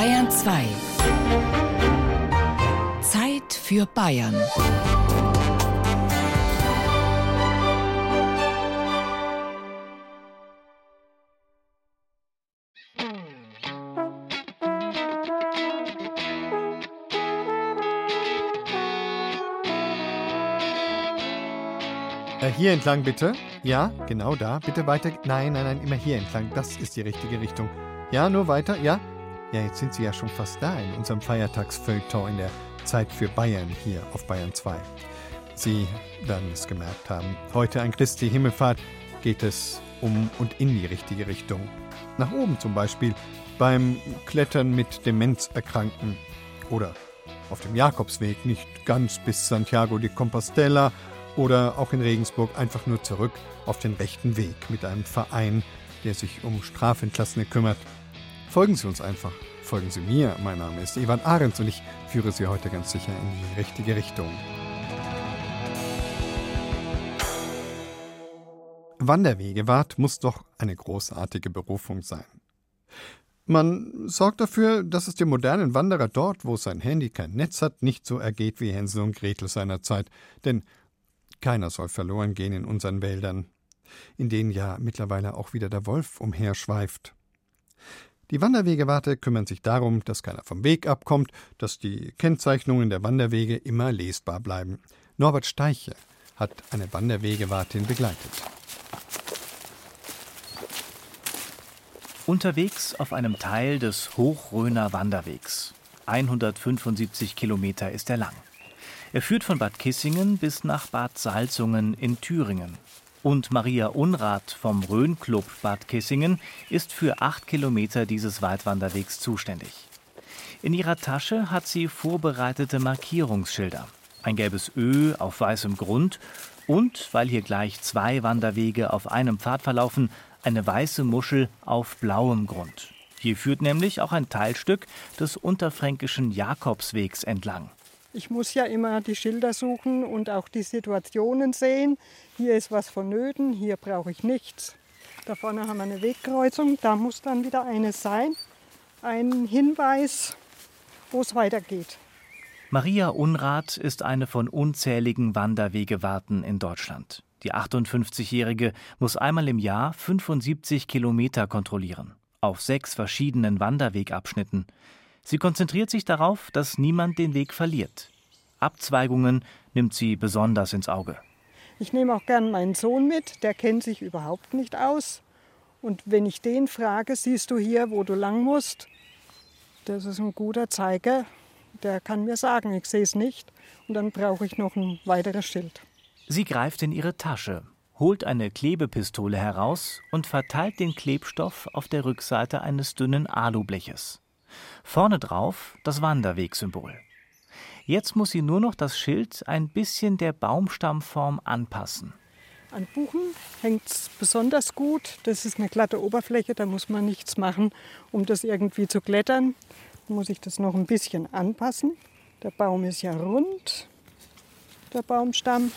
Bayern 2. Zeit für Bayern. Äh, hier entlang bitte. Ja, genau da. Bitte weiter. Nein, nein, nein, immer hier entlang. Das ist die richtige Richtung. Ja, nur weiter. Ja. Ja, jetzt sind Sie ja schon fast da in unserem Feiertagsfeuilleton in der Zeit für Bayern hier auf Bayern 2. Sie werden es gemerkt haben. Heute an Christi Himmelfahrt geht es um und in die richtige Richtung. Nach oben zum Beispiel beim Klettern mit Demenzerkrankten oder auf dem Jakobsweg nicht ganz bis Santiago de Compostela oder auch in Regensburg einfach nur zurück auf den rechten Weg mit einem Verein, der sich um Strafentlassene kümmert. Folgen Sie uns einfach. Folgen Sie mir. Mein Name ist Ivan Ahrens und ich führe Sie heute ganz sicher in die richtige Richtung. Wanderwegewart muss doch eine großartige Berufung sein. Man sorgt dafür, dass es dem modernen Wanderer dort, wo sein Handy kein Netz hat, nicht so ergeht wie Hänsel und Gretel seiner Zeit. Denn keiner soll verloren gehen in unseren Wäldern, in denen ja mittlerweile auch wieder der Wolf umherschweift. Die Wanderwegewarte kümmern sich darum, dass keiner vom Weg abkommt, dass die Kennzeichnungen der Wanderwege immer lesbar bleiben. Norbert Steiche hat eine Wanderwegewartin begleitet. Unterwegs auf einem Teil des Hochröner Wanderwegs. 175 Kilometer ist er lang. Er führt von Bad Kissingen bis nach Bad Salzungen in Thüringen. Und Maria Unrath vom Rhön-Club Bad Kissingen ist für acht Kilometer dieses Waldwanderwegs zuständig. In ihrer Tasche hat sie vorbereitete Markierungsschilder. Ein gelbes Ö auf weißem Grund und, weil hier gleich zwei Wanderwege auf einem Pfad verlaufen, eine weiße Muschel auf blauem Grund. Hier führt nämlich auch ein Teilstück des unterfränkischen Jakobswegs entlang. Ich muss ja immer die Schilder suchen und auch die Situationen sehen. Hier ist was vonnöten, hier brauche ich nichts. Da vorne haben wir eine Wegkreuzung, da muss dann wieder eine sein. Ein Hinweis, wo es weitergeht. Maria Unrath ist eine von unzähligen Wanderwegewarten in Deutschland. Die 58-Jährige muss einmal im Jahr 75 Kilometer kontrollieren. Auf sechs verschiedenen Wanderwegabschnitten. Sie konzentriert sich darauf, dass niemand den Weg verliert. Abzweigungen nimmt sie besonders ins Auge. Ich nehme auch gern meinen Sohn mit, der kennt sich überhaupt nicht aus. Und wenn ich den frage, siehst du hier, wo du lang musst, das ist ein guter Zeiger, der kann mir sagen, ich sehe es nicht. Und dann brauche ich noch ein weiteres Schild. Sie greift in ihre Tasche, holt eine Klebepistole heraus und verteilt den Klebstoff auf der Rückseite eines dünnen Alubleches. Vorne drauf das Wanderwegsymbol. Jetzt muss sie nur noch das Schild ein bisschen der Baumstammform anpassen. An Buchen hängt es besonders gut. Das ist eine glatte Oberfläche, da muss man nichts machen, um das irgendwie zu klettern. Da muss ich das noch ein bisschen anpassen. Der Baum ist ja rund, der Baumstamm.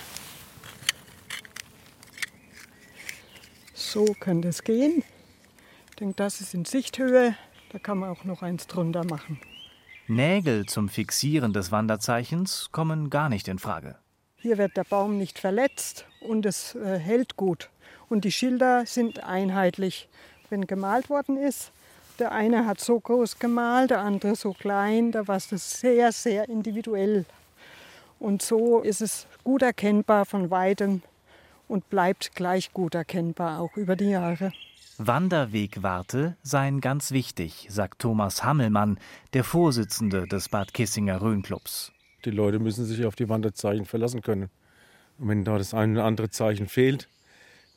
So könnte es gehen. Ich denke, das ist in Sichthöhe. Da kann man auch noch eins drunter machen. Nägel zum Fixieren des Wanderzeichens kommen gar nicht in Frage. Hier wird der Baum nicht verletzt und es äh, hält gut. Und die Schilder sind einheitlich. Wenn gemalt worden ist, der eine hat so groß gemalt, der andere so klein, da war es sehr, sehr individuell. Und so ist es gut erkennbar von weitem und bleibt gleich gut erkennbar, auch über die Jahre. Wanderwegwarte seien ganz wichtig, sagt Thomas Hammelmann, der Vorsitzende des Bad Kissinger Rhönclubs. Die Leute müssen sich auf die Wanderzeichen verlassen können. Und wenn da das eine oder andere Zeichen fehlt,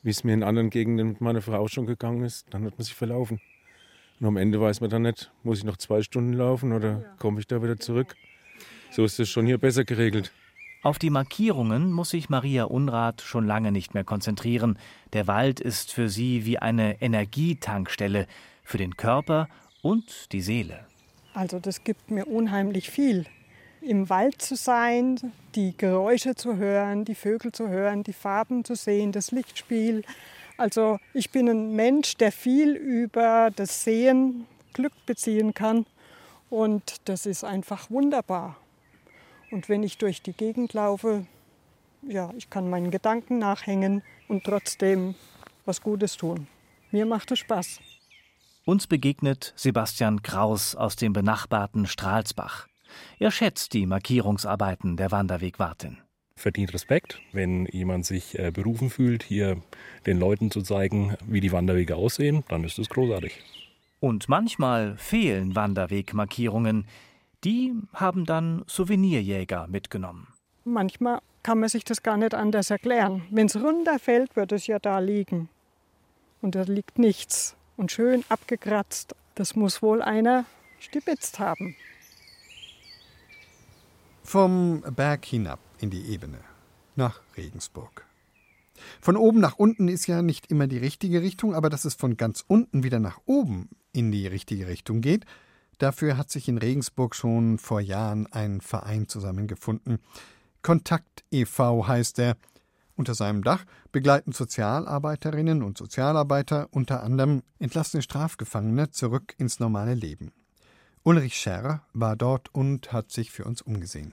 wie es mir in anderen Gegenden mit meiner Frau schon gegangen ist, dann hat man sich verlaufen. Und am Ende weiß man dann nicht, muss ich noch zwei Stunden laufen oder komme ich da wieder zurück. So ist es schon hier besser geregelt. Auf die Markierungen muss sich Maria Unrath schon lange nicht mehr konzentrieren. Der Wald ist für sie wie eine Energietankstelle für den Körper und die Seele. Also das gibt mir unheimlich viel. Im Wald zu sein, die Geräusche zu hören, die Vögel zu hören, die Farben zu sehen, das Lichtspiel. Also ich bin ein Mensch, der viel über das Sehen Glück beziehen kann. Und das ist einfach wunderbar. Und wenn ich durch die Gegend laufe, ja, ich kann meinen Gedanken nachhängen und trotzdem was Gutes tun. Mir macht es Spaß. Uns begegnet Sebastian Kraus aus dem benachbarten Stralsbach. Er schätzt die Markierungsarbeiten der Wanderwegwartin. Verdient Respekt, wenn jemand sich äh, berufen fühlt, hier den Leuten zu zeigen, wie die Wanderwege aussehen, dann ist es großartig. Und manchmal fehlen Wanderwegmarkierungen. Die haben dann Souvenirjäger mitgenommen. Manchmal kann man sich das gar nicht anders erklären. Wenn es runterfällt, wird es ja da liegen. Und da liegt nichts. Und schön abgekratzt. Das muss wohl einer stibitzt haben. Vom Berg hinab in die Ebene, nach Regensburg. Von oben nach unten ist ja nicht immer die richtige Richtung, aber dass es von ganz unten wieder nach oben in die richtige Richtung geht, dafür hat sich in Regensburg schon vor Jahren ein Verein zusammengefunden. Kontakt e.V. heißt er. Unter seinem Dach begleiten Sozialarbeiterinnen und Sozialarbeiter unter anderem entlassene Strafgefangene zurück ins normale Leben. Ulrich Scherr war dort und hat sich für uns umgesehen.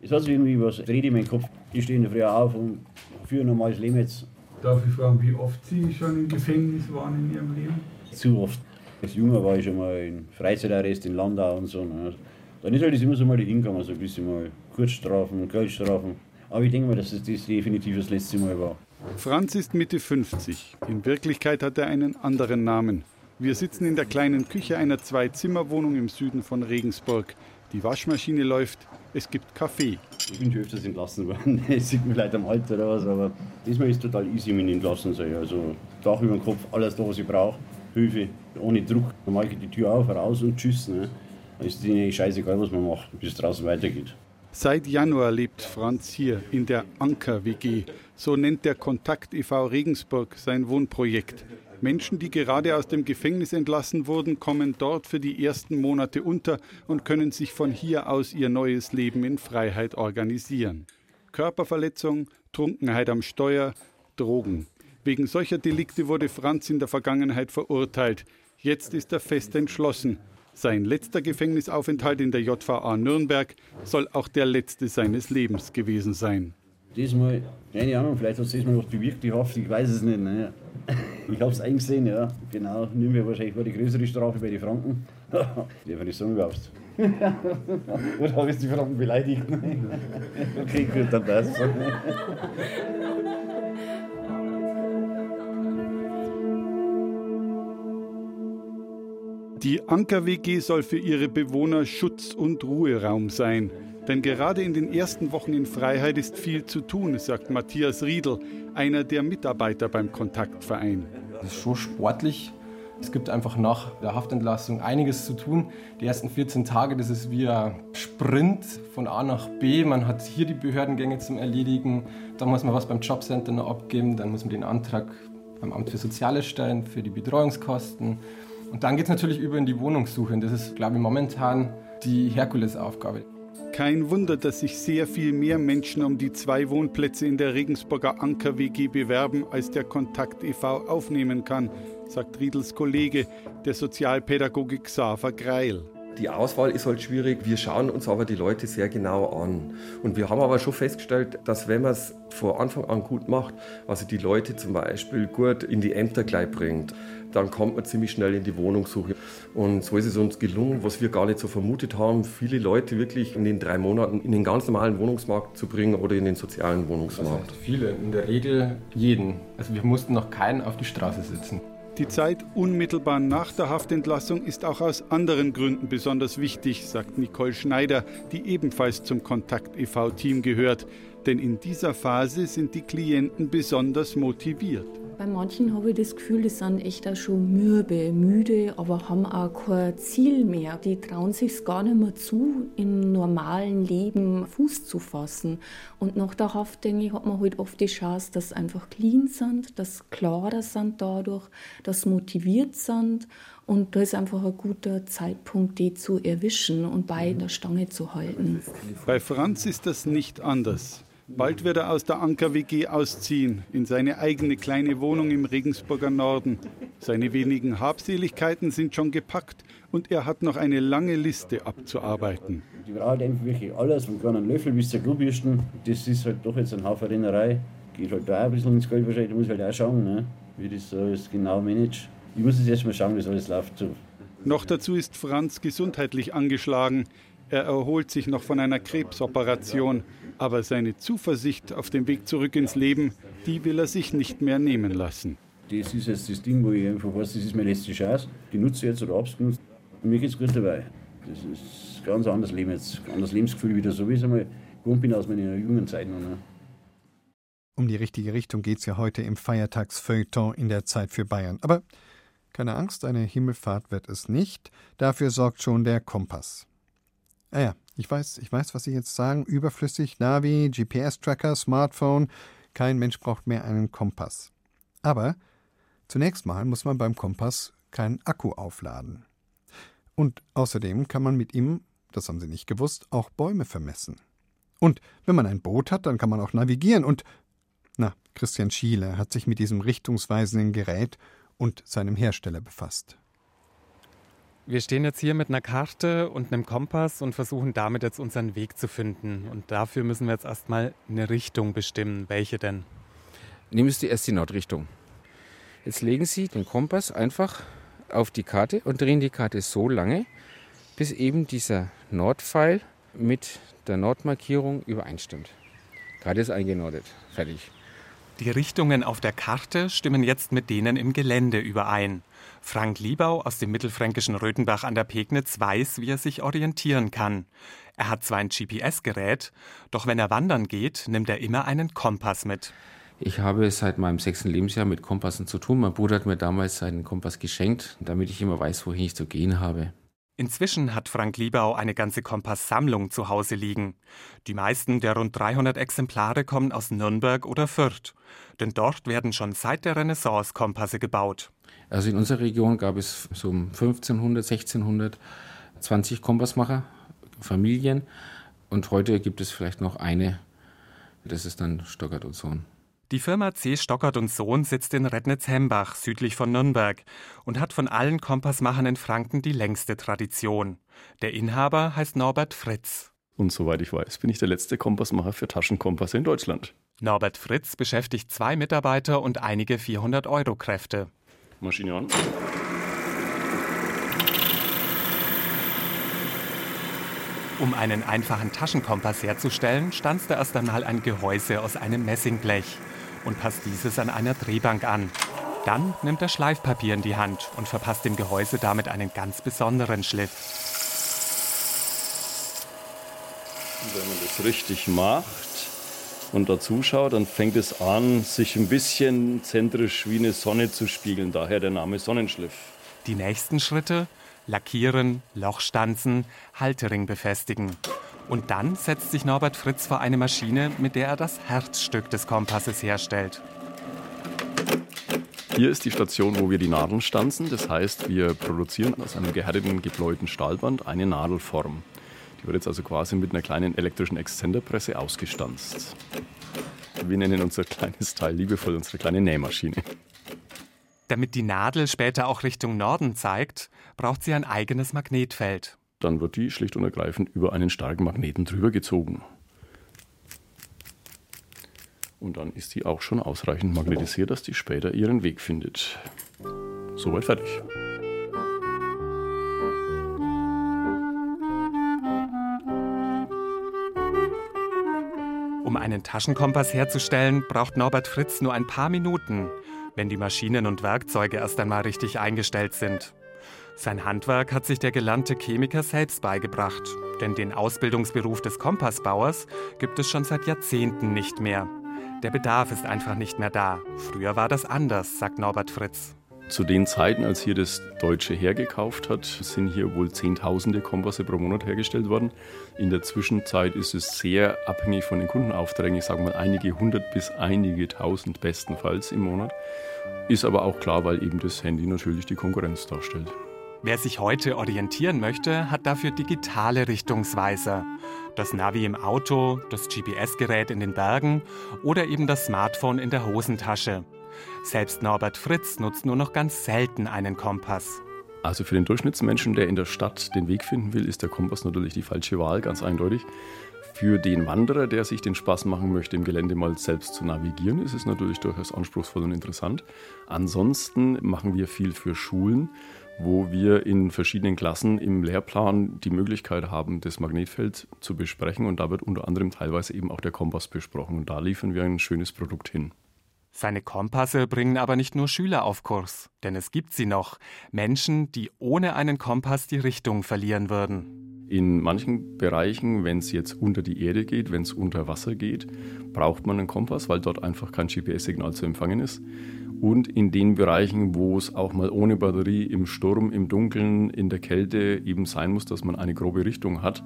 Es hat sich irgendwie was dreht in meinem Kopf. Ich stehe in der Früh auf und führe ein normales Leben jetzt. Darf ich fragen, wie oft Sie schon im Gefängnis waren in Ihrem Leben? Zu oft. Als Junger war ich schon mal in Freizeitarrest in Landau und so. Ne? Dann ist halt immer so mal hingegangen, so ein bisschen mal Kurzstrafen, Geldstrafen. Aber ich denke mal, dass das definitiv das letzte Mal war. Franz ist Mitte 50. In Wirklichkeit hat er einen anderen Namen. Wir sitzen in der kleinen Küche einer Zwei-Zimmer-Wohnung im Süden von Regensburg. Die Waschmaschine läuft, es gibt Kaffee. Ich bin schon öfters entlassen worden. Es sieht mir leid am Alter oder was, aber diesmal ist es total easy mit entlassen sein. Also Dach über dem Kopf, alles da, was ich brauche. Hilfe, ohne Druck. Mache ich die Tür auf, raus und tschüss. Ne? Dann ist es scheißegal, was man macht, bis es draußen weitergeht. Seit Januar lebt Franz hier in der Anker-WG. So nennt der Kontakt e.V. Regensburg sein Wohnprojekt. Menschen, die gerade aus dem Gefängnis entlassen wurden, kommen dort für die ersten Monate unter und können sich von hier aus ihr neues Leben in Freiheit organisieren. Körperverletzung, Trunkenheit am Steuer, Drogen. Wegen solcher Delikte wurde Franz in der Vergangenheit verurteilt. Jetzt ist er fest entschlossen. Sein letzter Gefängnisaufenthalt in der JVA Nürnberg soll auch der letzte seines Lebens gewesen sein. Diesmal, keine Ahnung, vielleicht hat es diesmal was bewirkt, die Haft, ich weiß es nicht. Ne? Ich habe es eingesehen, ja. Genau, Nürnberg wahrscheinlich war die größere Strafe bei den Franken. Die einfach nicht sagen überhaupt. Oder habe ich die Franken beleidigt? okay, gut, dann passt Die Anker-WG soll für ihre Bewohner Schutz- und Ruheraum sein. Denn gerade in den ersten Wochen in Freiheit ist viel zu tun, sagt Matthias Riedl, einer der Mitarbeiter beim Kontaktverein. Das ist schon sportlich. Es gibt einfach nach der Haftentlassung einiges zu tun. Die ersten 14 Tage, das ist wie ein Sprint von A nach B. Man hat hier die Behördengänge zum Erledigen. Dann muss man was beim Jobcenter noch abgeben. Dann muss man den Antrag beim Amt für Soziales stellen, für die Betreuungskosten. Und dann geht es natürlich über in die Wohnungssuche. Und das ist, glaube ich, momentan die Herkulesaufgabe. Kein Wunder, dass sich sehr viel mehr Menschen um die zwei Wohnplätze in der Regensburger Anker-WG bewerben, als der Kontakt e.V. aufnehmen kann, sagt Riedels Kollege, der Sozialpädagoge Xaver Greil. Die Auswahl ist halt schwierig. Wir schauen uns aber die Leute sehr genau an. Und wir haben aber schon festgestellt, dass wenn man es von Anfang an gut macht, also die Leute zum Beispiel gut in die Ämter gleich bringt, dann kommt man ziemlich schnell in die Wohnungssuche. Und so ist es uns gelungen, was wir gar nicht so vermutet haben, viele Leute wirklich in den drei Monaten in den ganz normalen Wohnungsmarkt zu bringen oder in den sozialen Wohnungsmarkt. Also viele, in der Regel jeden. Also wir mussten noch keinen auf die Straße sitzen. Die Zeit unmittelbar nach der Haftentlassung ist auch aus anderen Gründen besonders wichtig, sagt Nicole Schneider, die ebenfalls zum Kontakt e.V.-Team gehört. Denn in dieser Phase sind die Klienten besonders motiviert. Bei manchen habe ich das Gefühl, die sind echt auch schon mürbe, müde, aber haben auch kein Ziel mehr. Die trauen sich gar nicht mehr zu, im normalen Leben Fuß zu fassen. Und nach der Haft, denke ich, hat man halt oft die Chance, dass sie einfach clean sind, dass klarer sind dadurch, dass sie motiviert sind. Und da ist einfach ein guter Zeitpunkt, die zu erwischen und bei der Stange zu halten. Bei Franz ist das nicht anders. Bald wird er aus der Anker-WG ausziehen, in seine eigene kleine Wohnung im Regensburger Norden. Seine wenigen Habseligkeiten sind schon gepackt und er hat noch eine lange Liste abzuarbeiten. Die braucht einfach wirklich alles, von kleinen Löffel bis zur Klobürsten. Das ist halt doch jetzt ein Haufen Rennerei. Geht halt da auch ein bisschen ins Geld wahrscheinlich, da muss ich halt auch schauen, ne? wie das so alles genau manage. Ich muss jetzt erstmal schauen, wie das alles läuft. So. Noch dazu ist Franz gesundheitlich angeschlagen. Er erholt sich noch von einer Krebsoperation. Aber seine Zuversicht auf dem Weg zurück ins Leben, die will er sich nicht mehr nehmen lassen. Das ist jetzt das Ding, wo ich einfach weiß, das ist meine letzte Chance. Die nutze ich jetzt oder hab's genutzt. Und mir geht's gut dabei. Das ist ein ganz anderes Leben jetzt, ein anderes Lebensgefühl wieder, so wie ich es einmal gewohnt bin aus meiner jungen Zeit noch. Ne? Um die richtige Richtung geht es ja heute im Feiertagsfeuilleton in der Zeit für Bayern. Aber keine Angst, eine Himmelfahrt wird es nicht. Dafür sorgt schon der Kompass. Ah ja, ich weiß, ich weiß, was Sie jetzt sagen. Überflüssig, Navi, GPS-Tracker, Smartphone. Kein Mensch braucht mehr einen Kompass. Aber zunächst mal muss man beim Kompass keinen Akku aufladen. Und außerdem kann man mit ihm, das haben Sie nicht gewusst, auch Bäume vermessen. Und wenn man ein Boot hat, dann kann man auch navigieren. Und, na, Christian Schiele hat sich mit diesem richtungsweisenden Gerät und seinem Hersteller befasst. Wir stehen jetzt hier mit einer Karte und einem Kompass und versuchen damit jetzt unseren Weg zu finden. Und dafür müssen wir jetzt erstmal eine Richtung bestimmen. Welche denn? Nehmen Sie erst die Nordrichtung. Jetzt legen Sie den Kompass einfach auf die Karte und drehen die Karte so lange, bis eben dieser Nordpfeil mit der Nordmarkierung übereinstimmt. Karte ist eingenordet. Fertig. Die Richtungen auf der Karte stimmen jetzt mit denen im Gelände überein. Frank Liebau aus dem mittelfränkischen Röthenbach an der Pegnitz weiß, wie er sich orientieren kann. Er hat zwar ein GPS-Gerät, doch wenn er wandern geht, nimmt er immer einen Kompass mit. Ich habe seit meinem sechsten Lebensjahr mit Kompassen zu tun. Mein Bruder hat mir damals seinen Kompass geschenkt, damit ich immer weiß, wohin ich zu gehen habe. Inzwischen hat Frank Liebau eine ganze Kompasssammlung zu Hause liegen. Die meisten der rund 300 Exemplare kommen aus Nürnberg oder Fürth. Denn dort werden schon seit der Renaissance Kompasse gebaut. Also in unserer Region gab es so um 1500, 1600 20 Kompassmacher, Familien. Und heute gibt es vielleicht noch eine. Das ist dann Stockert und Sohn. Die Firma C. Stockert und Sohn sitzt in Rednitz-Hembach, südlich von Nürnberg, und hat von allen Kompassmachern in Franken die längste Tradition. Der Inhaber heißt Norbert Fritz. Und soweit ich weiß, bin ich der letzte Kompassmacher für Taschenkompasse in Deutschland. Norbert Fritz beschäftigt zwei Mitarbeiter und einige 400-Euro-Kräfte. Maschine an. Um einen einfachen Taschenkompass herzustellen, stanzt er erst einmal ein Gehäuse aus einem Messingblech und passt dieses an einer Drehbank an. Dann nimmt er Schleifpapier in die Hand und verpasst dem Gehäuse damit einen ganz besonderen Schliff. Wenn man das richtig macht und da zuschaut, dann fängt es an, sich ein bisschen zentrisch wie eine Sonne zu spiegeln. Daher der Name Sonnenschliff. Die nächsten Schritte lackieren, Loch stanzen, Haltering befestigen. Und dann setzt sich Norbert Fritz vor eine Maschine, mit der er das Herzstück des Kompasses herstellt. Hier ist die Station, wo wir die Nadeln stanzen. Das heißt, wir produzieren aus einem gehärteten, gebläuten Stahlband eine Nadelform. Die wird jetzt also quasi mit einer kleinen elektrischen Exzenderpresse ausgestanzt. Wir nennen unser kleines Teil liebevoll unsere kleine Nähmaschine. Damit die Nadel später auch Richtung Norden zeigt, braucht sie ein eigenes Magnetfeld. Dann wird die schlicht und ergreifend über einen starken Magneten drüber gezogen. Und dann ist die auch schon ausreichend magnetisiert, dass die später ihren Weg findet. Soweit fertig. Um einen Taschenkompass herzustellen, braucht Norbert Fritz nur ein paar Minuten, wenn die Maschinen und Werkzeuge erst einmal richtig eingestellt sind. Sein Handwerk hat sich der gelernte Chemiker selbst beigebracht, denn den Ausbildungsberuf des Kompassbauers gibt es schon seit Jahrzehnten nicht mehr. Der Bedarf ist einfach nicht mehr da. Früher war das anders, sagt Norbert Fritz. Zu den Zeiten, als hier das Deutsche hergekauft hat, sind hier wohl Zehntausende Kompasse pro Monat hergestellt worden. In der Zwischenzeit ist es sehr abhängig von den Kundenauftraggen. Ich sage mal einige hundert bis einige tausend bestenfalls im Monat. Ist aber auch klar, weil eben das Handy natürlich die Konkurrenz darstellt. Wer sich heute orientieren möchte, hat dafür digitale Richtungsweiser. Das Navi im Auto, das GPS-Gerät in den Bergen oder eben das Smartphone in der Hosentasche. Selbst Norbert Fritz nutzt nur noch ganz selten einen Kompass. Also für den Durchschnittsmenschen, der in der Stadt den Weg finden will, ist der Kompass natürlich die falsche Wahl, ganz eindeutig. Für den Wanderer, der sich den Spaß machen möchte, im Gelände mal selbst zu navigieren, ist es natürlich durchaus anspruchsvoll und interessant. Ansonsten machen wir viel für Schulen, wo wir in verschiedenen Klassen im Lehrplan die Möglichkeit haben, das Magnetfeld zu besprechen. Und da wird unter anderem teilweise eben auch der Kompass besprochen. Und da liefern wir ein schönes Produkt hin. Seine Kompasse bringen aber nicht nur Schüler auf Kurs, denn es gibt sie noch, Menschen, die ohne einen Kompass die Richtung verlieren würden. In manchen Bereichen, wenn es jetzt unter die Erde geht, wenn es unter Wasser geht, braucht man einen Kompass, weil dort einfach kein GPS-Signal zu empfangen ist. Und in den Bereichen, wo es auch mal ohne Batterie im Sturm, im Dunkeln, in der Kälte eben sein muss, dass man eine grobe Richtung hat.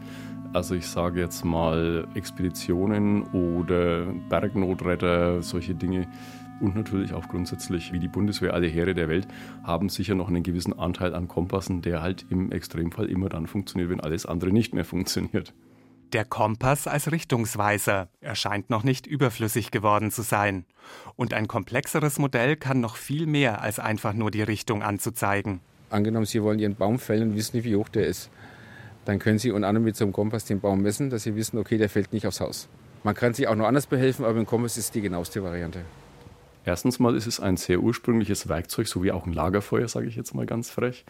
Also ich sage jetzt mal Expeditionen oder Bergnotretter, solche Dinge, und natürlich auch grundsätzlich, wie die Bundeswehr, alle Heere der Welt, haben sicher noch einen gewissen Anteil an Kompassen, der halt im Extremfall immer dann funktioniert, wenn alles andere nicht mehr funktioniert. Der Kompass als Richtungsweiser erscheint noch nicht überflüssig geworden zu sein. Und ein komplexeres Modell kann noch viel mehr als einfach nur die Richtung anzuzeigen. Angenommen, Sie wollen Ihren Baum fällen und wissen nicht, wie hoch der ist. Dann können Sie unter anderem mit so einem Kompass den Baum messen, dass Sie wissen, okay, der fällt nicht aufs Haus. Man kann sich auch noch anders behelfen, aber ein Kompass ist die genaueste Variante. Erstens mal ist es ein sehr ursprüngliches Werkzeug, so wie auch ein Lagerfeuer, sage ich jetzt mal ganz frech.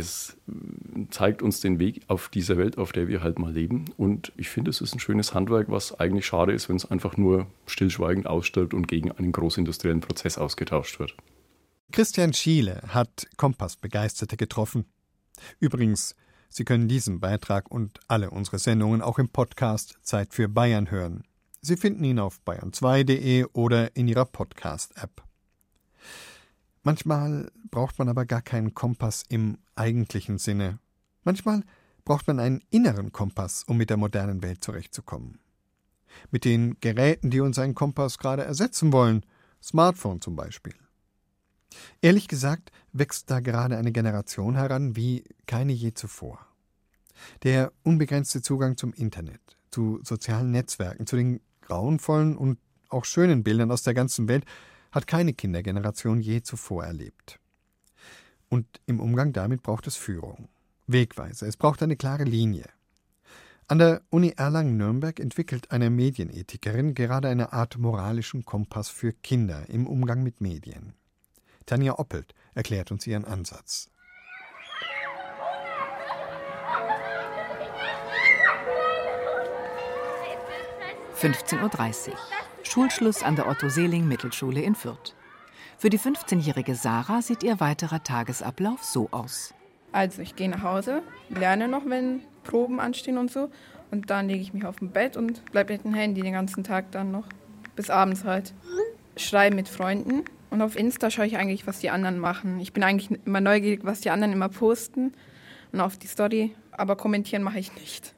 Es äh, zeigt uns den Weg auf dieser Welt, auf der wir halt mal leben. Und ich finde, es ist ein schönes Handwerk, was eigentlich schade ist, wenn es einfach nur stillschweigend ausstirbt und gegen einen großindustriellen Prozess ausgetauscht wird. Christian Schiele hat Kompassbegeisterte getroffen. Übrigens, Sie können diesen Beitrag und alle unsere Sendungen auch im Podcast Zeit für Bayern hören. Sie finden ihn auf bayern2.de oder in Ihrer Podcast-App. Manchmal braucht man aber gar keinen Kompass im eigentlichen Sinne. Manchmal braucht man einen inneren Kompass, um mit der modernen Welt zurechtzukommen. Mit den Geräten, die uns einen Kompass gerade ersetzen wollen, Smartphone zum Beispiel. Ehrlich gesagt wächst da gerade eine Generation heran wie keine je zuvor. Der unbegrenzte Zugang zum Internet, zu sozialen Netzwerken, zu den grauenvollen und auch schönen Bildern aus der ganzen Welt hat keine Kindergeneration je zuvor erlebt. Und im Umgang damit braucht es Führung, Wegweise, es braucht eine klare Linie. An der Uni Erlangen-Nürnberg entwickelt eine Medienethikerin gerade eine Art moralischen Kompass für Kinder im Umgang mit Medien. Tanja Oppelt erklärt uns ihren Ansatz. 15.30 Uhr. Schulschluss an der Otto-Seeling-Mittelschule in Fürth. Für die 15-jährige Sarah sieht ihr weiterer Tagesablauf so aus. Also ich gehe nach Hause, lerne noch, wenn Proben anstehen und so. Und dann lege ich mich auf dem Bett und bleibe mit dem Handy den ganzen Tag dann noch. Bis abends halt. Schreibe mit Freunden. Und auf Insta schaue ich eigentlich, was die anderen machen. Ich bin eigentlich immer neugierig, was die anderen immer posten. Und auf die Story. Aber kommentieren mache ich nicht.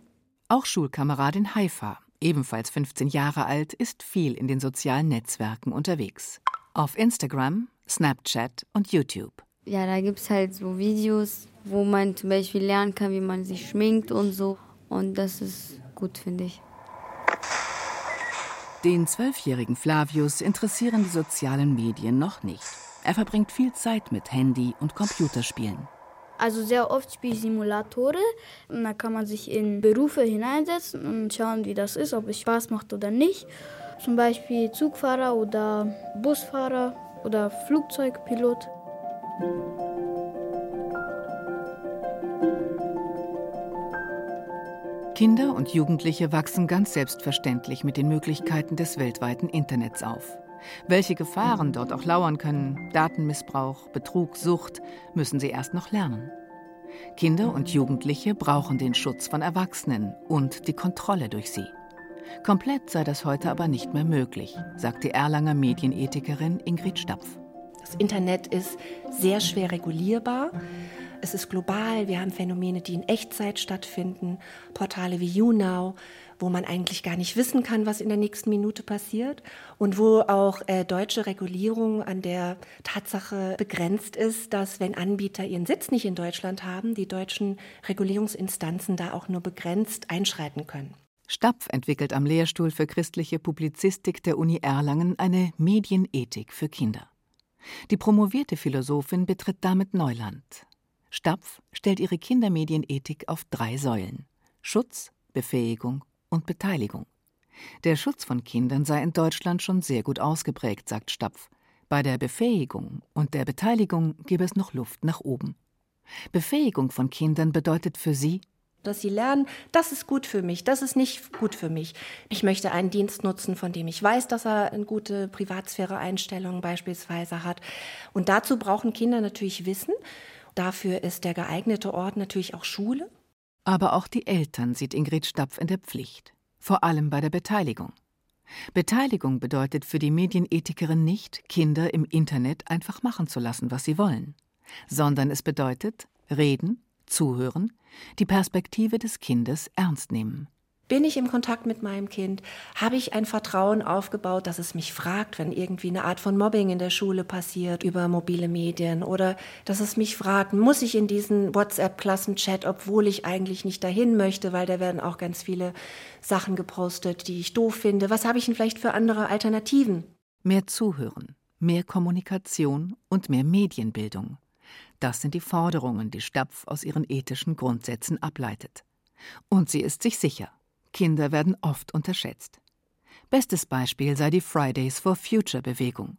Auch Schulkameradin Haifa ebenfalls 15 Jahre alt, ist viel in den sozialen Netzwerken unterwegs. Auf Instagram, Snapchat und YouTube. Ja, da gibt es halt so Videos, wo man zum Beispiel lernen kann, wie man sich schminkt und so. Und das ist gut, finde ich. Den zwölfjährigen Flavius interessieren die sozialen Medien noch nicht. Er verbringt viel Zeit mit Handy und Computerspielen. Also sehr oft spiele ich Simulatoren da kann man sich in Berufe hineinsetzen und schauen, wie das ist, ob es Spaß macht oder nicht. Zum Beispiel Zugfahrer oder Busfahrer oder Flugzeugpilot. Kinder und Jugendliche wachsen ganz selbstverständlich mit den Möglichkeiten des weltweiten Internets auf. Welche Gefahren dort auch lauern können, Datenmissbrauch, Betrug, Sucht, müssen sie erst noch lernen. Kinder und Jugendliche brauchen den Schutz von Erwachsenen und die Kontrolle durch sie. Komplett sei das heute aber nicht mehr möglich, sagt die Erlanger Medienethikerin Ingrid Stapf. Das Internet ist sehr schwer regulierbar. Es ist global. Wir haben Phänomene, die in Echtzeit stattfinden. Portale wie YouNow, wo man eigentlich gar nicht wissen kann, was in der nächsten Minute passiert. Und wo auch äh, deutsche Regulierung an der Tatsache begrenzt ist, dass wenn Anbieter ihren Sitz nicht in Deutschland haben, die deutschen Regulierungsinstanzen da auch nur begrenzt einschreiten können. Stapf entwickelt am Lehrstuhl für christliche Publizistik der Uni Erlangen eine Medienethik für Kinder. Die promovierte Philosophin betritt damit Neuland. Stapf stellt ihre Kindermedienethik auf drei Säulen: Schutz, Befähigung und Beteiligung. Der Schutz von Kindern sei in Deutschland schon sehr gut ausgeprägt, sagt Stapf. Bei der Befähigung und der Beteiligung gebe es noch Luft nach oben. Befähigung von Kindern bedeutet für sie dass sie lernen, das ist gut für mich, das ist nicht gut für mich. Ich möchte einen Dienst nutzen, von dem ich weiß, dass er eine gute Privatsphäre-Einstellung beispielsweise hat. Und dazu brauchen Kinder natürlich Wissen. Dafür ist der geeignete Ort natürlich auch Schule. Aber auch die Eltern sieht Ingrid Stapf in der Pflicht, vor allem bei der Beteiligung. Beteiligung bedeutet für die Medienethikerin nicht, Kinder im Internet einfach machen zu lassen, was sie wollen, sondern es bedeutet reden, zuhören, die Perspektive des Kindes ernst nehmen. Bin ich im Kontakt mit meinem Kind? Habe ich ein Vertrauen aufgebaut, dass es mich fragt, wenn irgendwie eine Art von Mobbing in der Schule passiert über mobile Medien? Oder dass es mich fragt, muss ich in diesen WhatsApp-Klassenchat, obwohl ich eigentlich nicht dahin möchte, weil da werden auch ganz viele Sachen gepostet, die ich doof finde. Was habe ich denn vielleicht für andere Alternativen? Mehr Zuhören, mehr Kommunikation und mehr Medienbildung. Das sind die Forderungen, die Stapf aus ihren ethischen Grundsätzen ableitet. Und sie ist sich sicher, Kinder werden oft unterschätzt. Bestes Beispiel sei die Fridays for Future Bewegung.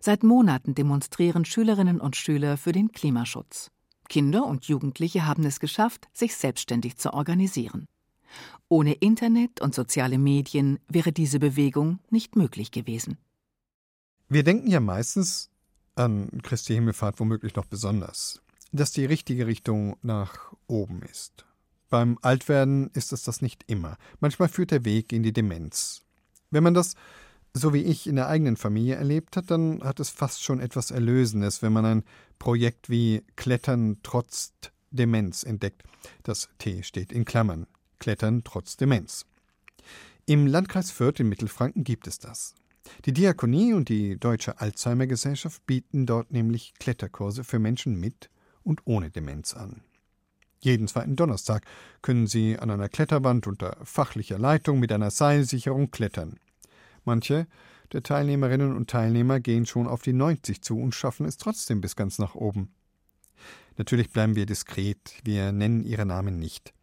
Seit Monaten demonstrieren Schülerinnen und Schüler für den Klimaschutz. Kinder und Jugendliche haben es geschafft, sich selbstständig zu organisieren. Ohne Internet und soziale Medien wäre diese Bewegung nicht möglich gewesen. Wir denken ja meistens, an Christi Himmelfahrt womöglich noch besonders, dass die richtige Richtung nach oben ist. Beim Altwerden ist es das nicht immer. Manchmal führt der Weg in die Demenz. Wenn man das, so wie ich, in der eigenen Familie erlebt hat, dann hat es fast schon etwas Erlösendes, wenn man ein Projekt wie Klettern trotz Demenz entdeckt. Das T steht in Klammern. Klettern trotz Demenz. Im Landkreis Fürth in Mittelfranken gibt es das. Die Diakonie und die Deutsche Alzheimer Gesellschaft bieten dort nämlich Kletterkurse für Menschen mit und ohne Demenz an. Jeden zweiten Donnerstag können sie an einer Kletterwand unter fachlicher Leitung mit einer Seilsicherung klettern. Manche der Teilnehmerinnen und Teilnehmer gehen schon auf die 90 zu und schaffen es trotzdem bis ganz nach oben. Natürlich bleiben wir diskret, wir nennen ihre Namen nicht.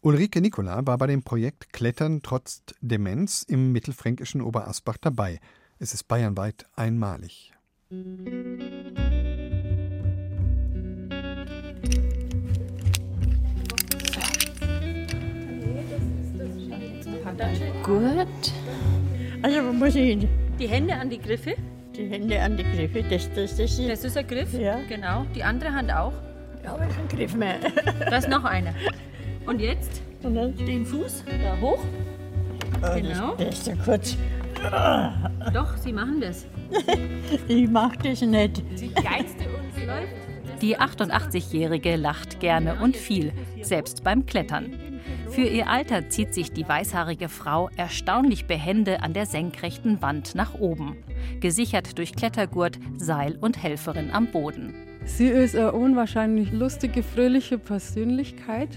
Ulrike Nicola war bei dem Projekt Klettern trotz Demenz im mittelfränkischen Oberasbach dabei. Es ist bayernweit einmalig. Gut. Also wo muss ich hin? Die Hände an die Griffe. Die Hände an die Griffe, das, das, das ist... Das ist ein Griff, Ja. genau. Die andere Hand auch. Ja, aber kein Griff mehr. Da ist noch einer. Und jetzt den Fuß da hoch. Ah, Genau. Das, das ist ja kurz. Doch, Sie machen das. Ich mach das nicht. Die geilste uns läuft. Die 88-Jährige lacht gerne und viel, selbst beim Klettern. Für ihr Alter zieht sich die weißhaarige Frau erstaunlich behende an der senkrechten Wand nach oben, gesichert durch Klettergurt, Seil und Helferin am Boden. Sie ist eine unwahrscheinlich lustige, fröhliche Persönlichkeit.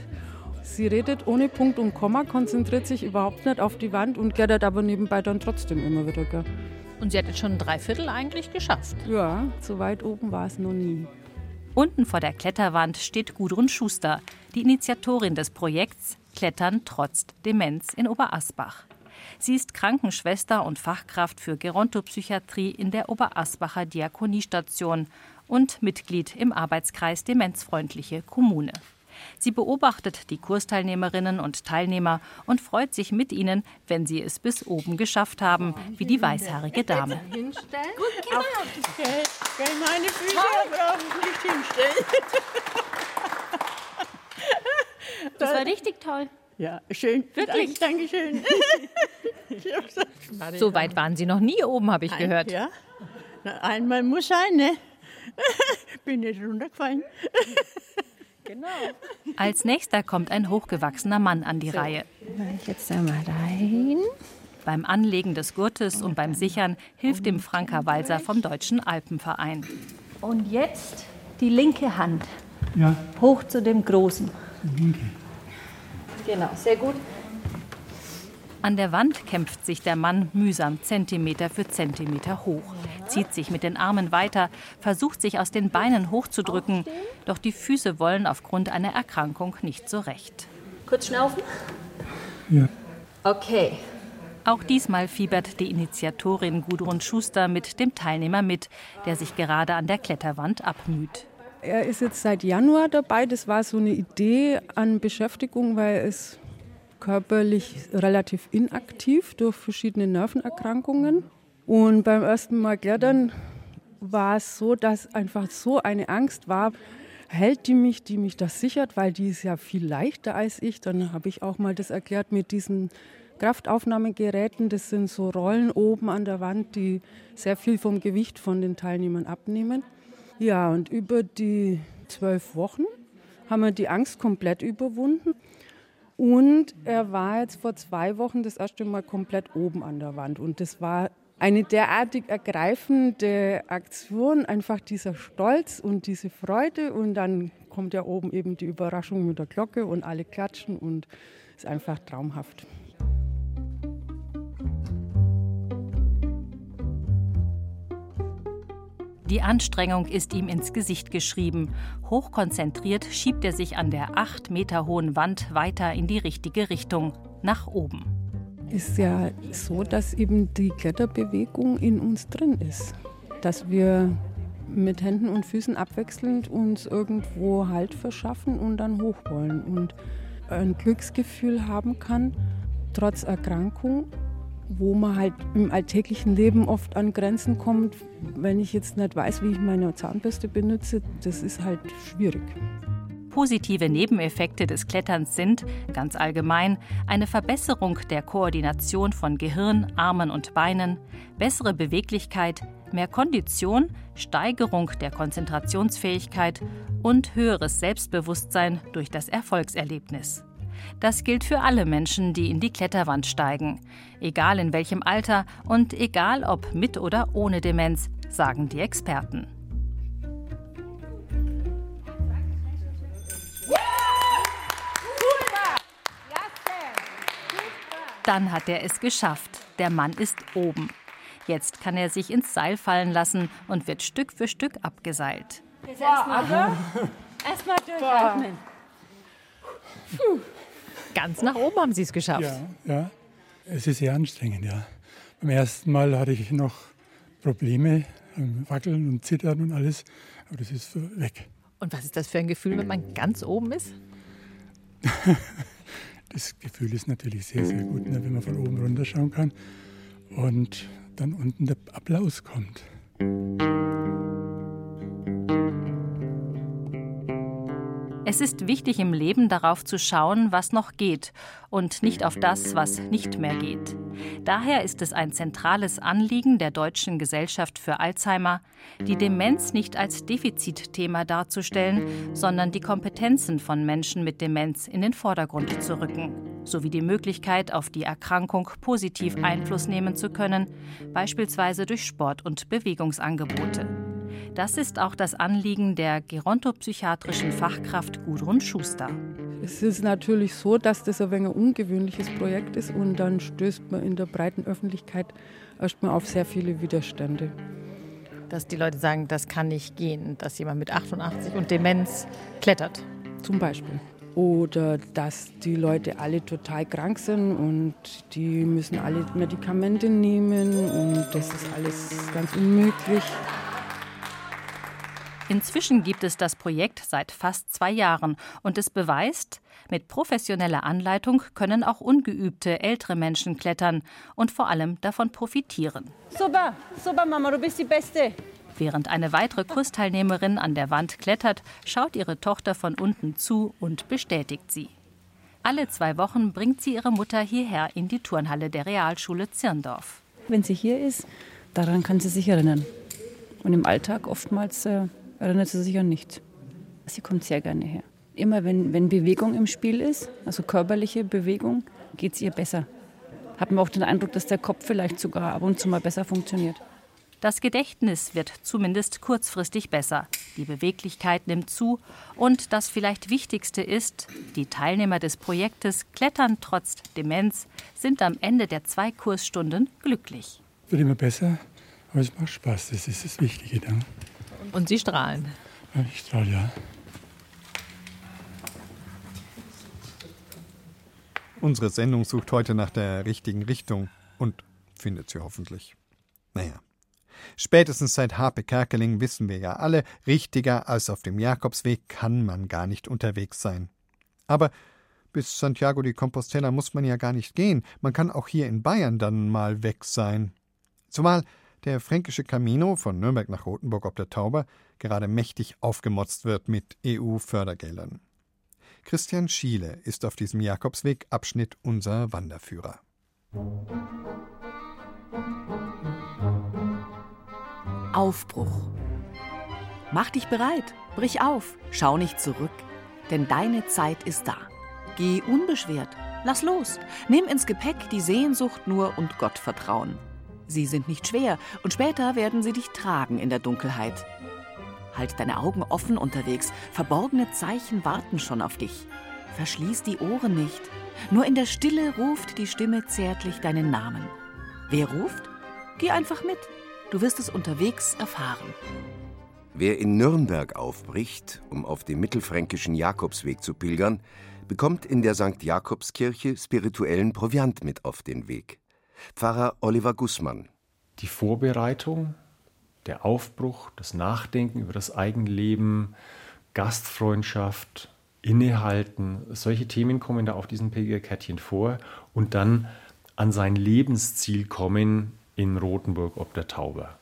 Sie redet ohne Punkt und Komma, konzentriert sich überhaupt nicht auf die Wand und klettert aber nebenbei dann trotzdem immer wieder. Gell? Und sie hat jetzt schon ein Dreiviertel eigentlich geschafft. Ja, so weit oben war es noch nie. Unten vor der Kletterwand steht Gudrun Schuster, die Initiatorin des Projekts Klettern trotz Demenz in Oberasbach. Sie ist Krankenschwester und Fachkraft für Gerontopsychiatrie in der Oberasbacher Diakoniestation und Mitglied im Arbeitskreis Demenzfreundliche Kommune. Sie beobachtet die Kursteilnehmerinnen und Teilnehmer und freut sich mit ihnen, wenn sie es bis oben geschafft haben, wie die weißhaarige Dame. Hinstellen. Gut gemacht. Okay. Kann ich meine Füße aber auch nicht hinstellen. Das war richtig toll. Ja, schön. Wirklich? Danke, schön. So weit waren Sie noch nie oben, habe ich gehört. Ja. Einmal muss sein, ne? bin nicht runtergefallen. Genau. Als nächster kommt ein hochgewachsener Mann an die so. Reihe. Jetzt einmal rein. Beim Anlegen des Gurtes und beim Sichern hilft dem Franka Walser vom Deutschen Alpenverein. Und jetzt die linke Hand. Ja. Hoch zu dem Großen. Die linke. Genau, sehr gut. An der Wand kämpft sich der Mann mühsam Zentimeter für Zentimeter hoch, zieht sich mit den Armen weiter, versucht sich aus den Beinen hochzudrücken, doch die Füße wollen aufgrund einer Erkrankung nicht so recht. Kurz schnaufen? Ja. Okay. Auch diesmal fiebert die Initiatorin Gudrun Schuster mit dem Teilnehmer mit, der sich gerade an der Kletterwand abmüht. Er ist jetzt seit Januar dabei. Das war so eine Idee an Beschäftigung, weil es körperlich relativ inaktiv durch verschiedene Nervenerkrankungen. Und beim ersten Mal klettern war es so, dass einfach so eine Angst war, hält die mich, die mich das sichert, weil die ist ja viel leichter als ich. Dann habe ich auch mal das erklärt mit diesen Kraftaufnahmegeräten. Das sind so Rollen oben an der Wand, die sehr viel vom Gewicht von den Teilnehmern abnehmen. Ja, und über die zwölf Wochen haben wir die Angst komplett überwunden. Und er war jetzt vor zwei Wochen das erste Mal komplett oben an der Wand. Und das war eine derartig ergreifende Aktion, einfach dieser Stolz und diese Freude. Und dann kommt ja oben eben die Überraschung mit der Glocke und alle klatschen und es ist einfach traumhaft. Die Anstrengung ist ihm ins Gesicht geschrieben. Hochkonzentriert schiebt er sich an der acht Meter hohen Wand weiter in die richtige Richtung, nach oben. Ist ja so, dass eben die Kletterbewegung in uns drin ist. Dass wir mit Händen und Füßen abwechselnd uns irgendwo Halt verschaffen und dann hoch wollen und ein Glücksgefühl haben kann, trotz Erkrankung wo man halt im alltäglichen Leben oft an Grenzen kommt. Wenn ich jetzt nicht weiß, wie ich meine Zahnbürste benutze, das ist halt schwierig. Positive Nebeneffekte des Kletterns sind, ganz allgemein, eine Verbesserung der Koordination von Gehirn, Armen und Beinen, bessere Beweglichkeit, mehr Kondition, Steigerung der Konzentrationsfähigkeit und höheres Selbstbewusstsein durch das Erfolgserlebnis. Das gilt für alle Menschen, die in die Kletterwand steigen, egal in welchem Alter und egal ob mit oder ohne Demenz, sagen die Experten. Dann hat er es geschafft. Der Mann ist oben. Jetzt kann er sich ins Seil fallen lassen und wird Stück für Stück abgeseilt. Jetzt erstmal erst durchatmen. Puh. Ganz nach oben haben Sie es geschafft. Ja, ja. Es ist sehr anstrengend, ja. Beim ersten Mal hatte ich noch Probleme, Wackeln und Zittern und alles, aber das ist weg. Und was ist das für ein Gefühl, wenn man ganz oben ist? das Gefühl ist natürlich sehr, sehr gut, ne, wenn man von oben runterschauen kann und dann unten der Applaus kommt. Es ist wichtig im Leben darauf zu schauen, was noch geht und nicht auf das, was nicht mehr geht. Daher ist es ein zentrales Anliegen der Deutschen Gesellschaft für Alzheimer, die Demenz nicht als Defizitthema darzustellen, sondern die Kompetenzen von Menschen mit Demenz in den Vordergrund zu rücken, sowie die Möglichkeit, auf die Erkrankung positiv Einfluss nehmen zu können, beispielsweise durch Sport- und Bewegungsangebote. Das ist auch das Anliegen der gerontopsychiatrischen Fachkraft Gudrun Schuster. Es ist natürlich so, dass das ein wenig ein ungewöhnliches Projekt ist und dann stößt man in der breiten Öffentlichkeit erstmal auf sehr viele Widerstände. Dass die Leute sagen, das kann nicht gehen, dass jemand mit 88 und Demenz klettert. Zum Beispiel. Oder dass die Leute alle total krank sind und die müssen alle Medikamente nehmen und das ist alles ganz unmöglich. Inzwischen gibt es das Projekt seit fast zwei Jahren und es beweist, mit professioneller Anleitung können auch ungeübte ältere Menschen klettern und vor allem davon profitieren. Super, super Mama, du bist die Beste. Während eine weitere Kursteilnehmerin an der Wand klettert, schaut ihre Tochter von unten zu und bestätigt sie. Alle zwei Wochen bringt sie ihre Mutter hierher in die Turnhalle der Realschule Zirndorf. Wenn sie hier ist, daran kann sie sich erinnern. Und im Alltag oftmals äh, erinnert sie sich an nichts. Sie kommt sehr gerne her. Immer wenn, wenn Bewegung im Spiel ist, also körperliche Bewegung, geht es ihr besser. Hat man auch den Eindruck, dass der Kopf vielleicht sogar ab und zu mal besser funktioniert. Das Gedächtnis wird zumindest kurzfristig besser. Die Beweglichkeit nimmt zu. Und das vielleicht Wichtigste ist, die Teilnehmer des Projektes Klettern trotz Demenz sind am Ende der zwei Kursstunden glücklich. Wird immer besser, aber es macht Spaß. Das ist das Wichtige dann. Und Sie strahlen? Ich strahle, ja. Unsere Sendung sucht heute nach der richtigen Richtung und findet sie hoffentlich. Naja. Spätestens seit Harpe Kerkeling wissen wir ja alle, richtiger als auf dem Jakobsweg kann man gar nicht unterwegs sein. Aber bis Santiago de Compostela muss man ja gar nicht gehen, man kann auch hier in Bayern dann mal weg sein. Zumal der fränkische Camino von Nürnberg nach Rothenburg ob der Tauber gerade mächtig aufgemotzt wird mit EU-Fördergeldern. Christian Schiele ist auf diesem Jakobsweg Abschnitt unser Wanderführer. Aufbruch. Mach dich bereit, brich auf, schau nicht zurück, denn deine Zeit ist da. Geh unbeschwert, lass los, nimm ins Gepäck die Sehnsucht nur und Gott vertrauen. Sie sind nicht schwer und später werden sie dich tragen in der Dunkelheit. Halt deine Augen offen unterwegs. Verborgene Zeichen warten schon auf dich. Verschließ die Ohren nicht. Nur in der Stille ruft die Stimme zärtlich deinen Namen. Wer ruft? Geh einfach mit. Du wirst es unterwegs erfahren. Wer in Nürnberg aufbricht, um auf dem mittelfränkischen Jakobsweg zu pilgern, bekommt in der St. Jakobskirche spirituellen Proviant mit auf den Weg. Pfarrer Oliver Gußmann. Die Vorbereitung der Aufbruch, das Nachdenken über das Eigenleben, Gastfreundschaft, Innehalten, solche Themen kommen da auf diesen Pilgerkärtchen vor und dann an sein Lebensziel kommen in Rothenburg ob der Tauber.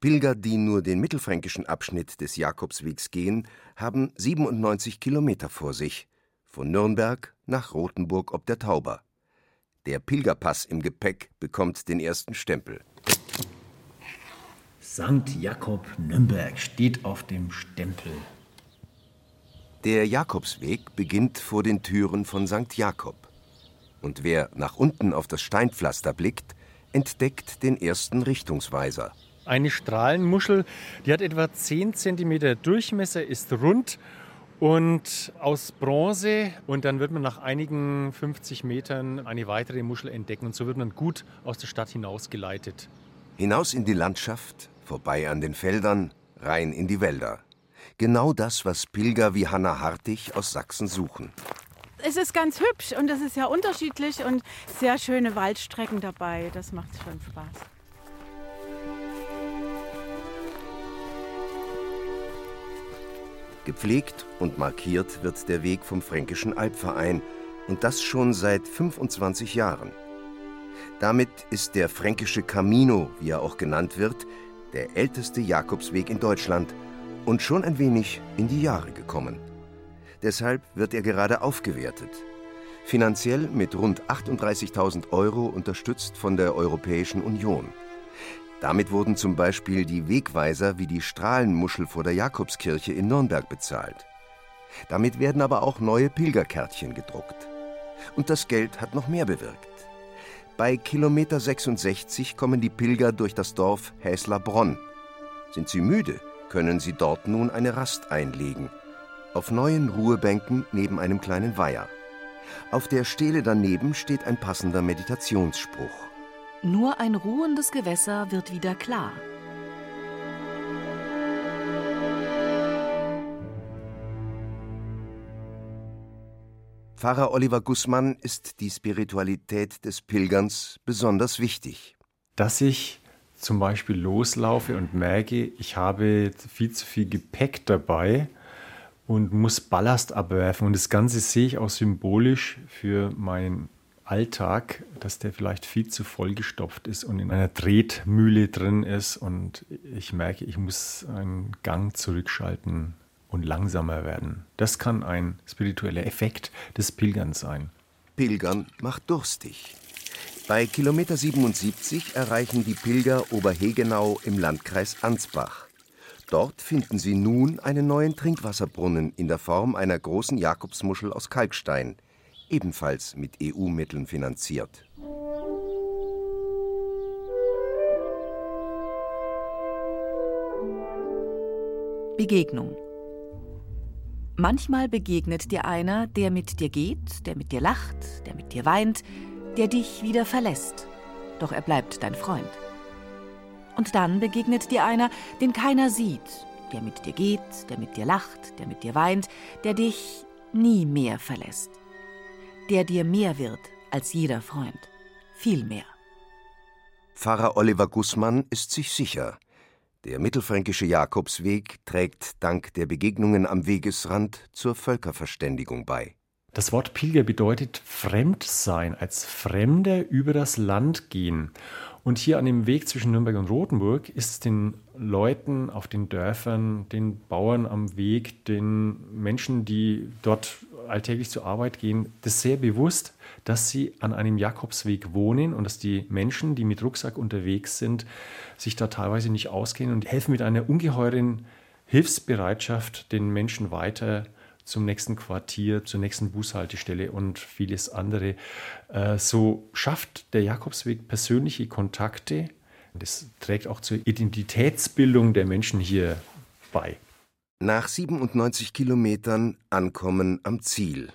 Pilger, die nur den mittelfränkischen Abschnitt des Jakobswegs gehen, haben 97 Kilometer vor sich, von Nürnberg nach Rothenburg ob der Tauber. Der Pilgerpass im Gepäck bekommt den ersten Stempel. St. Jakob Nürnberg steht auf dem Stempel. Der Jakobsweg beginnt vor den Türen von St. Jakob. Und wer nach unten auf das Steinpflaster blickt, entdeckt den ersten Richtungsweiser. Eine Strahlenmuschel, die hat etwa 10 cm Durchmesser, ist rund und aus Bronze. Und dann wird man nach einigen 50 Metern eine weitere Muschel entdecken. Und so wird man gut aus der Stadt hinausgeleitet. Hinaus in die Landschaft, vorbei an den Feldern, rein in die Wälder. Genau das, was Pilger wie Hanna Hartig aus Sachsen suchen. Es ist ganz hübsch und es ist ja unterschiedlich und sehr schöne Waldstrecken dabei. Das macht schon Spaß. Gepflegt und markiert wird der Weg vom Fränkischen Albverein und das schon seit 25 Jahren. Damit ist der Fränkische Camino, wie er auch genannt wird, der älteste Jakobsweg in Deutschland und schon ein wenig in die Jahre gekommen. Deshalb wird er gerade aufgewertet. Finanziell mit rund 38.000 Euro unterstützt von der Europäischen Union. Damit wurden zum Beispiel die Wegweiser wie die Strahlenmuschel vor der Jakobskirche in Nürnberg bezahlt. Damit werden aber auch neue Pilgerkärtchen gedruckt. Und das Geld hat noch mehr bewirkt. Bei Kilometer 66 kommen die Pilger durch das Dorf Häslerbronn. Sind sie müde, können sie dort nun eine Rast einlegen. Auf neuen Ruhebänken neben einem kleinen Weiher. Auf der Stele daneben steht ein passender Meditationsspruch. Nur ein ruhendes Gewässer wird wieder klar. Pfarrer Oliver Gußmann ist die Spiritualität des Pilgerns besonders wichtig. Dass ich zum Beispiel loslaufe und merke, ich habe viel zu viel Gepäck dabei und muss Ballast abwerfen. Und das Ganze sehe ich auch symbolisch für meinen Alltag, dass der vielleicht viel zu vollgestopft ist und in einer Tretmühle drin ist. Und ich merke, ich muss einen Gang zurückschalten und langsamer werden. Das kann ein spiritueller Effekt des Pilgerns sein. Pilgern macht durstig. Bei Kilometer 77 erreichen die Pilger Oberhegenau im Landkreis Ansbach. Dort finden sie nun einen neuen Trinkwasserbrunnen in der Form einer großen Jakobsmuschel aus Kalkstein, ebenfalls mit EU-Mitteln finanziert. Begegnung. Manchmal begegnet dir einer, der mit dir geht, der mit dir lacht, der mit dir weint, der dich wieder verlässt. Doch er bleibt dein Freund. Und dann begegnet dir einer, den keiner sieht, der mit dir geht, der mit dir lacht, der mit dir weint, der dich nie mehr verlässt. Der dir mehr wird als jeder Freund. Viel mehr. Pfarrer Oliver Gußmann ist sich sicher. Der mittelfränkische Jakobsweg trägt dank der Begegnungen am Wegesrand zur Völkerverständigung bei. Das Wort Pilger bedeutet fremd sein, als Fremder über das Land gehen. Und hier an dem Weg zwischen Nürnberg und Rothenburg ist es den Leuten auf den Dörfern, den Bauern am Weg, den Menschen, die dort alltäglich zur Arbeit gehen, das sehr bewusst, dass sie an einem Jakobsweg wohnen und dass die Menschen, die mit Rucksack unterwegs sind, sich da teilweise nicht auskennen und helfen mit einer ungeheuren Hilfsbereitschaft den Menschen weiter zum nächsten Quartier, zur nächsten Bushaltestelle und vieles andere. Äh, so schafft der Jakobsweg persönliche Kontakte. Das trägt auch zur Identitätsbildung der Menschen hier bei. Nach 97 Kilometern ankommen am Ziel.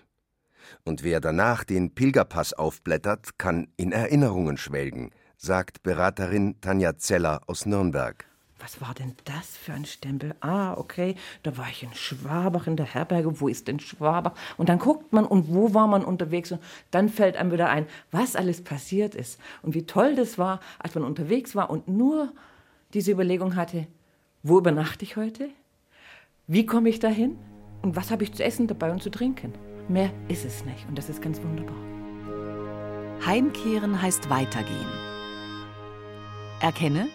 Und wer danach den Pilgerpass aufblättert, kann in Erinnerungen schwelgen, sagt Beraterin Tanja Zeller aus Nürnberg was war denn das für ein Stempel? Ah, okay, da war ich in Schwabach in der Herberge. Wo ist denn Schwabach? Und dann guckt man, und wo war man unterwegs? Und dann fällt einem wieder ein, was alles passiert ist. Und wie toll das war, als man unterwegs war und nur diese Überlegung hatte, wo übernachte ich heute? Wie komme ich dahin? Und was habe ich zu essen dabei und zu trinken? Mehr ist es nicht. Und das ist ganz wunderbar. Heimkehren heißt weitergehen. Erkenne,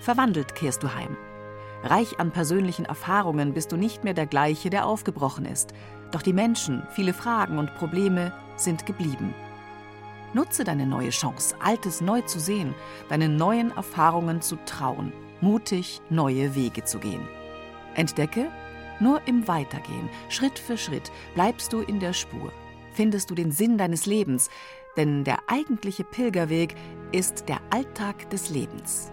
Verwandelt kehrst du heim. Reich an persönlichen Erfahrungen bist du nicht mehr der gleiche, der aufgebrochen ist. Doch die Menschen, viele Fragen und Probleme sind geblieben. Nutze deine neue Chance, Altes neu zu sehen, deinen neuen Erfahrungen zu trauen, mutig neue Wege zu gehen. Entdecke, nur im Weitergehen, Schritt für Schritt, bleibst du in der Spur. Findest du den Sinn deines Lebens, denn der eigentliche Pilgerweg ist der Alltag des Lebens.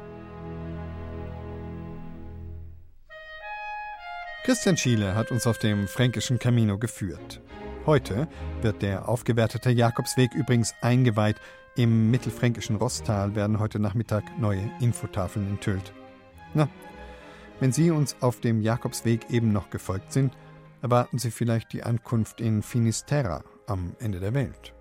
Christian Schiele hat uns auf dem fränkischen Camino geführt. Heute wird der aufgewertete Jakobsweg übrigens eingeweiht. Im mittelfränkischen Rosstal werden heute Nachmittag neue Infotafeln enthüllt. Na, wenn Sie uns auf dem Jakobsweg eben noch gefolgt sind, erwarten Sie vielleicht die Ankunft in Finisterra am Ende der Welt.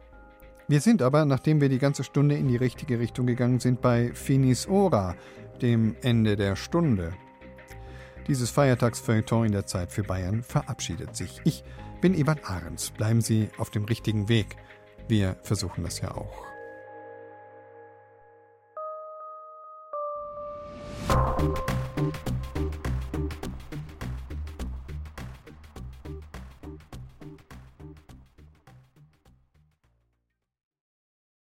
Wir sind aber, nachdem wir die ganze Stunde in die richtige Richtung gegangen sind, bei Finis Ora, dem Ende der Stunde, dieses Feiertagsfeuilleton in der Zeit für Bayern verabschiedet sich. Ich bin Ewan Ahrens. Bleiben Sie auf dem richtigen Weg. Wir versuchen das ja auch. Musik